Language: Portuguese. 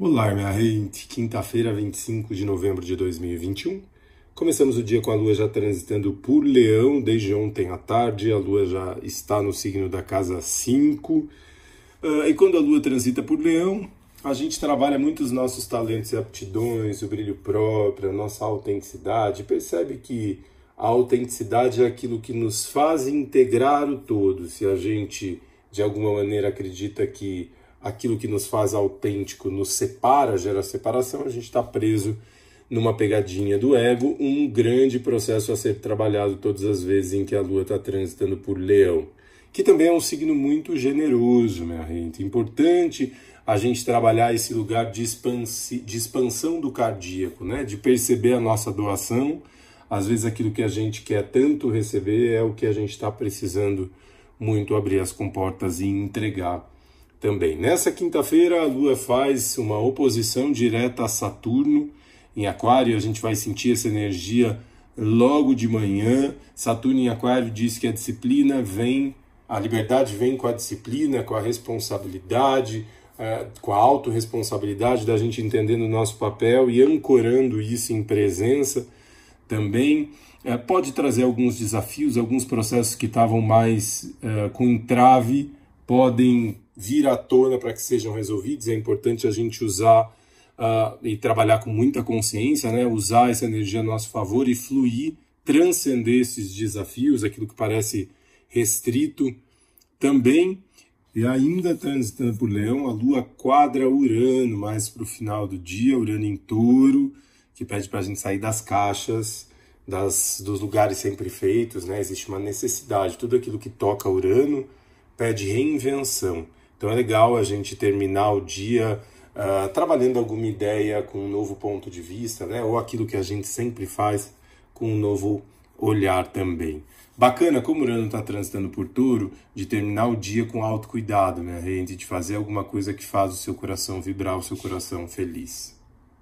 Olá, minha gente. Quinta-feira, 25 de novembro de 2021. Começamos o dia com a lua já transitando por Leão desde ontem à tarde. A lua já está no signo da casa 5. Uh, ah, e quando a lua transita por Leão, a gente trabalha muito os nossos talentos e aptidões, o brilho próprio, a nossa autenticidade. Percebe que a autenticidade é aquilo que nos faz integrar o todo. Se a gente, de alguma maneira, acredita que aquilo que nos faz autêntico nos separa, gera separação, a gente está preso numa pegadinha do ego, um grande processo a ser trabalhado todas as vezes em que a lua está transitando por leão, que também é um signo muito generoso, minha gente. Importante a gente trabalhar esse lugar de, expansi de expansão do cardíaco, né? de perceber a nossa doação. Às vezes aquilo que a gente quer tanto receber é o que a gente está precisando muito abrir as comportas e entregar também. Nessa quinta-feira, a Lua faz uma oposição direta a Saturno. Em Aquário, a gente vai sentir essa energia logo de manhã. Saturno em Aquário diz que a disciplina vem, a liberdade vem com a disciplina, com a responsabilidade, é, com a autorresponsabilidade da gente entendendo o nosso papel e ancorando isso em presença também. É, pode trazer alguns desafios, alguns processos que estavam mais é, com entrave podem vir à tona para que sejam resolvidos. É importante a gente usar uh, e trabalhar com muita consciência, né? usar essa energia a nosso favor e fluir, transcender esses desafios, aquilo que parece restrito também. E ainda transitando por Leão, a Lua quadra Urano mais para o final do dia, Urano em touro, que pede para a gente sair das caixas, das, dos lugares sempre feitos, né? Existe uma necessidade, tudo aquilo que toca Urano pede reinvenção. Então é legal a gente terminar o dia uh, trabalhando alguma ideia com um novo ponto de vista, né? Ou aquilo que a gente sempre faz com um novo olhar também. Bacana como o Urano está transitando por touro, de terminar o dia com autocuidado, minha gente, de fazer alguma coisa que faz o seu coração vibrar, o seu coração feliz.